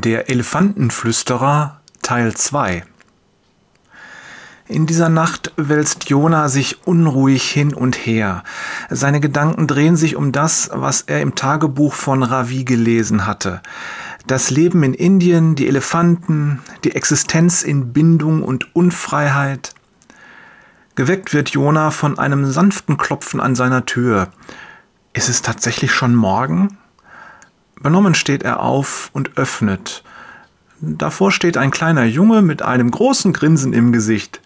Der Elefantenflüsterer Teil 2 In dieser Nacht wälzt Jona sich unruhig hin und her. Seine Gedanken drehen sich um das, was er im Tagebuch von Ravi gelesen hatte. Das Leben in Indien, die Elefanten, die Existenz in Bindung und Unfreiheit. Geweckt wird Jona von einem sanften Klopfen an seiner Tür. Ist es tatsächlich schon morgen? Benommen steht er auf und öffnet. Davor steht ein kleiner Junge mit einem großen Grinsen im Gesicht.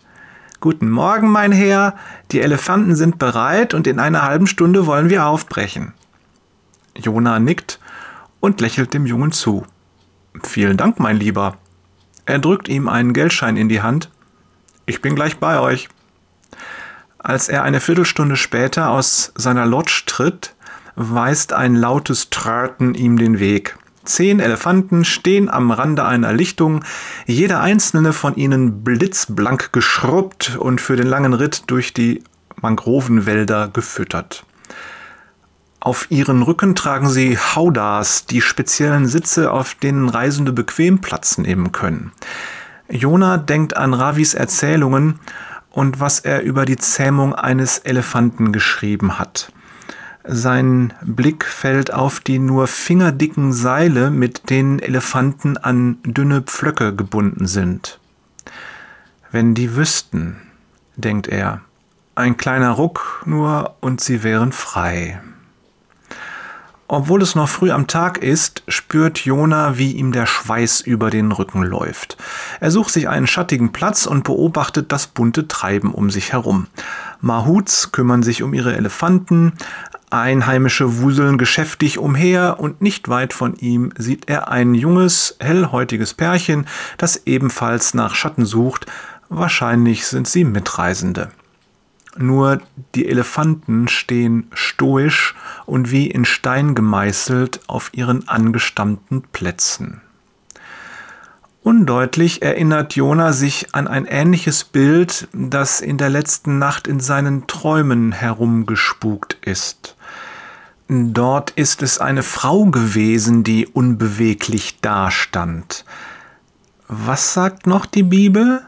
Guten Morgen, mein Herr, die Elefanten sind bereit und in einer halben Stunde wollen wir aufbrechen. Jona nickt und lächelt dem Jungen zu. Vielen Dank, mein Lieber. Er drückt ihm einen Geldschein in die Hand. Ich bin gleich bei euch. Als er eine Viertelstunde später aus seiner Lodge tritt, weist ein lautes Tröten ihm den Weg. Zehn Elefanten stehen am Rande einer Lichtung, jeder einzelne von ihnen blitzblank geschrubbt und für den langen Ritt durch die Mangrovenwälder gefüttert. Auf ihren Rücken tragen sie Haudas, die speziellen Sitze, auf denen Reisende bequem Platz nehmen können. Jona denkt an Ravis Erzählungen und was er über die Zähmung eines Elefanten geschrieben hat. Sein Blick fällt auf die nur fingerdicken Seile, mit denen Elefanten an dünne Pflöcke gebunden sind. Wenn die wüssten, denkt er, ein kleiner Ruck nur und sie wären frei. Obwohl es noch früh am Tag ist, spürt Jona, wie ihm der Schweiß über den Rücken läuft. Er sucht sich einen schattigen Platz und beobachtet das bunte Treiben um sich herum. Mahuts kümmern sich um ihre Elefanten, Einheimische wuseln geschäftig umher und nicht weit von ihm sieht er ein junges, hellhäutiges Pärchen, das ebenfalls nach Schatten sucht. Wahrscheinlich sind sie Mitreisende. Nur die Elefanten stehen stoisch und wie in Stein gemeißelt auf ihren angestammten Plätzen. Undeutlich erinnert Jona sich an ein ähnliches Bild, das in der letzten Nacht in seinen Träumen herumgespukt ist. Dort ist es eine Frau gewesen, die unbeweglich dastand. Was sagt noch die Bibel?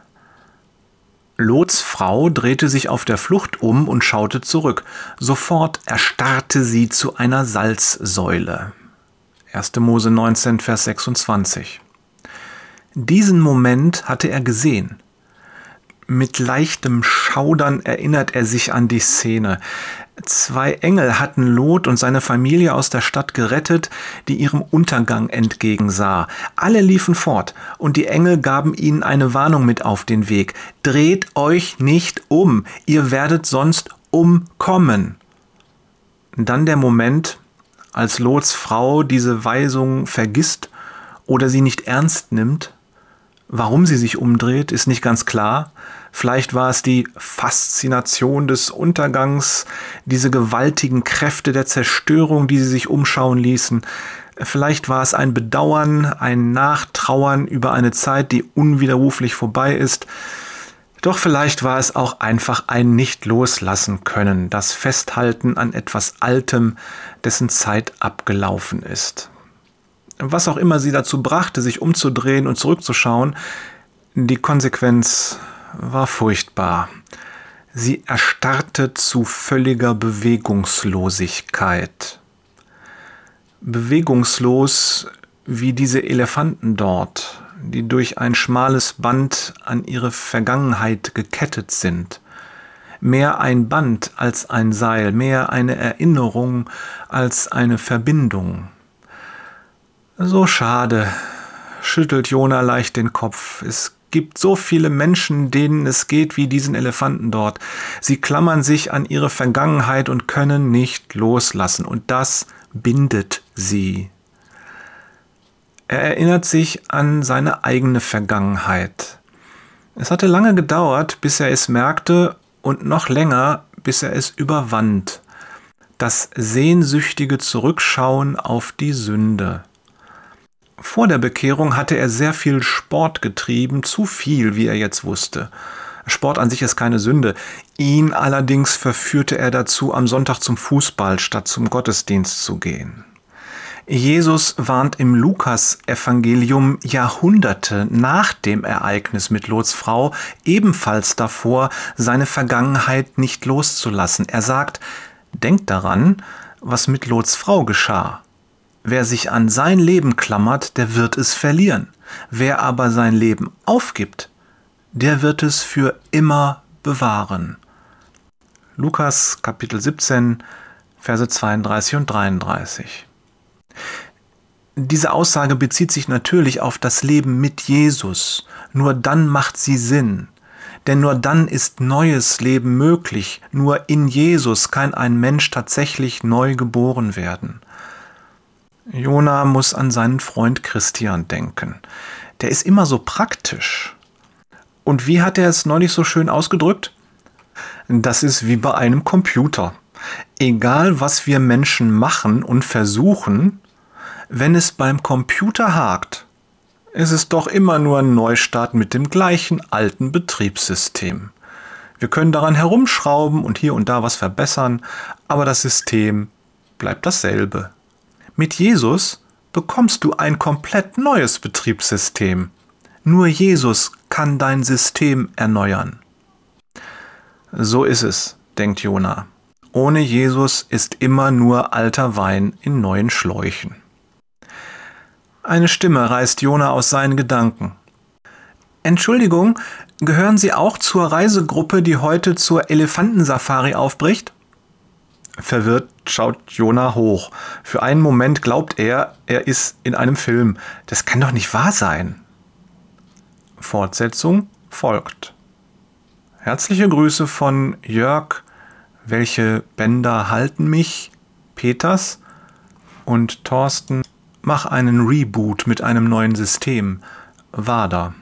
Lots Frau drehte sich auf der Flucht um und schaute zurück. Sofort erstarrte sie zu einer Salzsäule. 1. Mose 19, Vers 26. Diesen Moment hatte er gesehen. Mit leichtem Schaudern erinnert er sich an die Szene. Zwei Engel hatten Lot und seine Familie aus der Stadt gerettet, die ihrem Untergang entgegensah. Alle liefen fort, und die Engel gaben ihnen eine Warnung mit auf den Weg. Dreht euch nicht um, ihr werdet sonst umkommen. Dann der Moment, als Lots Frau diese Weisung vergisst oder sie nicht ernst nimmt Warum sie sich umdreht, ist nicht ganz klar. Vielleicht war es die Faszination des Untergangs, diese gewaltigen Kräfte der Zerstörung, die sie sich umschauen ließen. Vielleicht war es ein Bedauern, ein Nachtrauern über eine Zeit, die unwiderruflich vorbei ist. Doch vielleicht war es auch einfach ein Nicht-Loslassen können, das Festhalten an etwas Altem, dessen Zeit abgelaufen ist was auch immer sie dazu brachte, sich umzudrehen und zurückzuschauen, die Konsequenz war furchtbar. Sie erstarrte zu völliger Bewegungslosigkeit. Bewegungslos wie diese Elefanten dort, die durch ein schmales Band an ihre Vergangenheit gekettet sind. Mehr ein Band als ein Seil, mehr eine Erinnerung als eine Verbindung. So schade, schüttelt Jona leicht den Kopf. Es gibt so viele Menschen, denen es geht wie diesen Elefanten dort. Sie klammern sich an ihre Vergangenheit und können nicht loslassen. Und das bindet sie. Er erinnert sich an seine eigene Vergangenheit. Es hatte lange gedauert, bis er es merkte und noch länger, bis er es überwand. Das sehnsüchtige Zurückschauen auf die Sünde. Vor der Bekehrung hatte er sehr viel Sport getrieben, zu viel, wie er jetzt wusste. Sport an sich ist keine Sünde. Ihn allerdings verführte er dazu, am Sonntag zum Fußball statt zum Gottesdienst zu gehen. Jesus warnt im Lukas-Evangelium Jahrhunderte nach dem Ereignis mit Lots Frau ebenfalls davor, seine Vergangenheit nicht loszulassen. Er sagt, denkt daran, was mit Lots Frau geschah. Wer sich an sein Leben klammert, der wird es verlieren. Wer aber sein Leben aufgibt, der wird es für immer bewahren. Lukas Kapitel 17, Verse 32 und 33. Diese Aussage bezieht sich natürlich auf das Leben mit Jesus. Nur dann macht sie Sinn. Denn nur dann ist neues Leben möglich. Nur in Jesus kann ein Mensch tatsächlich neu geboren werden. Jona muss an seinen Freund Christian denken. Der ist immer so praktisch. Und wie hat er es neulich so schön ausgedrückt? Das ist wie bei einem Computer. Egal was wir Menschen machen und versuchen, wenn es beim Computer hakt, ist es doch immer nur ein Neustart mit dem gleichen alten Betriebssystem. Wir können daran herumschrauben und hier und da was verbessern, aber das System bleibt dasselbe. Mit Jesus bekommst du ein komplett neues Betriebssystem. Nur Jesus kann dein System erneuern. So ist es, denkt Jona. Ohne Jesus ist immer nur alter Wein in neuen Schläuchen. Eine Stimme reißt Jona aus seinen Gedanken. Entschuldigung, gehören Sie auch zur Reisegruppe, die heute zur Elefantensafari aufbricht? Verwirrt schaut Jona hoch. Für einen Moment glaubt er, er ist in einem Film. Das kann doch nicht wahr sein. Fortsetzung folgt. Herzliche Grüße von Jörg, welche Bänder halten mich, Peters und Thorsten, mach einen Reboot mit einem neuen System, WADA.